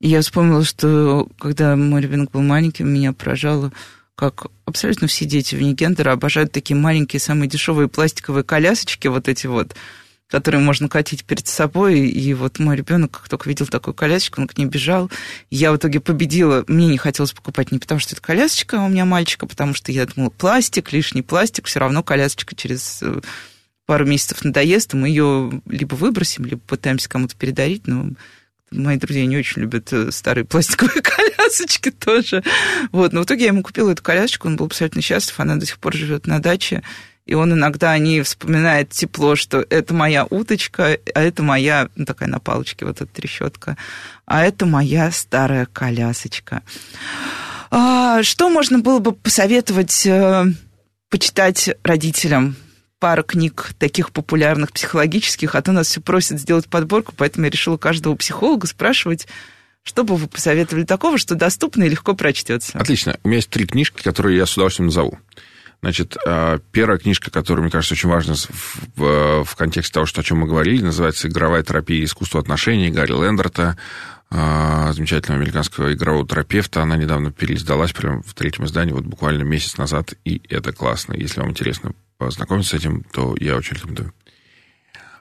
Я вспомнила, что когда мой ребенок был маленьким, меня поражало, как абсолютно все дети вне гендера обожают такие маленькие, самые дешевые пластиковые колясочки, вот эти вот, которые можно катить перед собой. И вот мой ребенок, как только видел такую колясочку, он к ней бежал. Я в итоге победила. Мне не хотелось покупать не потому, что это колясочка у меня мальчика, потому что я думала, пластик, лишний пластик, все равно колясочка через э, пару месяцев надоест, и мы ее либо выбросим, либо пытаемся кому-то передарить, но мои друзья не очень любят э, старые пластиковые колясочки тоже. Вот, но в итоге я ему купила эту колясочку, он был абсолютно счастлив, она до сих пор живет на даче, и он иногда о вспоминает тепло, что это моя уточка, а это моя, ну, такая на палочке вот эта трещотка, а это моя старая колясочка. А, что можно было бы посоветовать э, почитать родителям? Пара книг таких популярных психологических, а то нас все просят сделать подборку, поэтому я решила каждого психолога спрашивать, что бы вы посоветовали такого, что доступно и легко прочтется?
Отлично. У меня есть три книжки, которые я с удовольствием назову. Значит, а, первая книжка, которая, мне кажется, очень важна в, в контексте того, что, о чем мы говорили, называется «Игровая терапия и искусство отношений» Гарри Лендерта, а, замечательного американского игрового терапевта. Она недавно переиздалась прямо в третьем издании, вот буквально месяц назад, и это классно. Если вам интересно познакомиться с этим, то я очень рекомендую.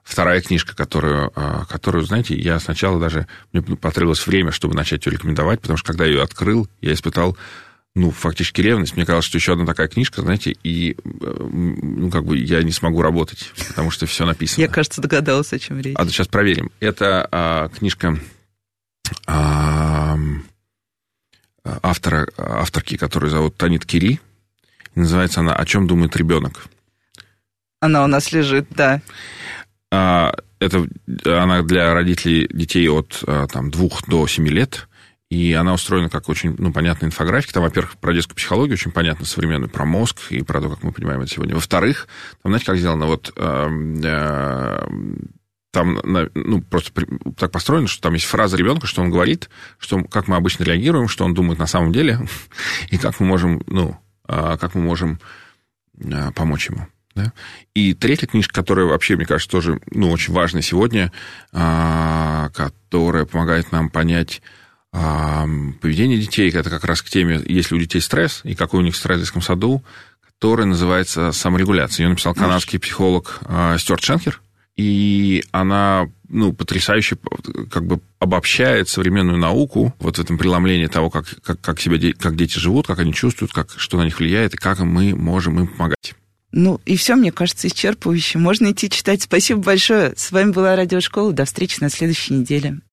Вторая книжка, которую, а, которую, знаете, я сначала даже... Мне потребовалось время, чтобы начать ее рекомендовать, потому что когда я ее открыл, я испытал ну, фактически ревность. Мне казалось, что еще одна такая книжка, знаете, и, э, ну, как бы я не смогу работать, потому что все написано.
Я, кажется, догадалась, о чем речь.
А сейчас проверим. Это а, книжка а, автора, авторки, которую зовут Танит Кири. Называется она «О чем думает ребенок».
Она у нас лежит, да.
А, это она для родителей детей от а, там, двух до семи лет. И она устроена как очень, ну, понятная инфографика. Там, во-первых, про детскую психологию очень понятно, современную, про мозг и про то, как мы понимаем это сегодня. Во-вторых, там, знаете, как сделано, вот э, э, там, ну, просто так построено, что там есть фраза ребенка, что он говорит, что, как мы обычно реагируем, что он думает на самом деле, и как мы можем, ну, э, как мы можем э, помочь ему. Да? И третья книжка, которая вообще, мне кажется, тоже ну, очень важна сегодня, а, которая помогает нам понять поведение детей, это как раз к теме, есть ли у детей стресс, и какой у них стресс в детском саду, которая называется «Саморегуляция». Ее написал канадский психолог а, Стюарт Шенкер, и она ну, потрясающе как бы обобщает современную науку вот в этом преломлении того, как, как, как, себя, как дети живут, как они чувствуют, как, что на них влияет, и как мы можем им помогать.
Ну, и все, мне кажется, исчерпывающе. Можно идти читать. Спасибо большое. С вами была Радиошкола. До встречи на следующей неделе.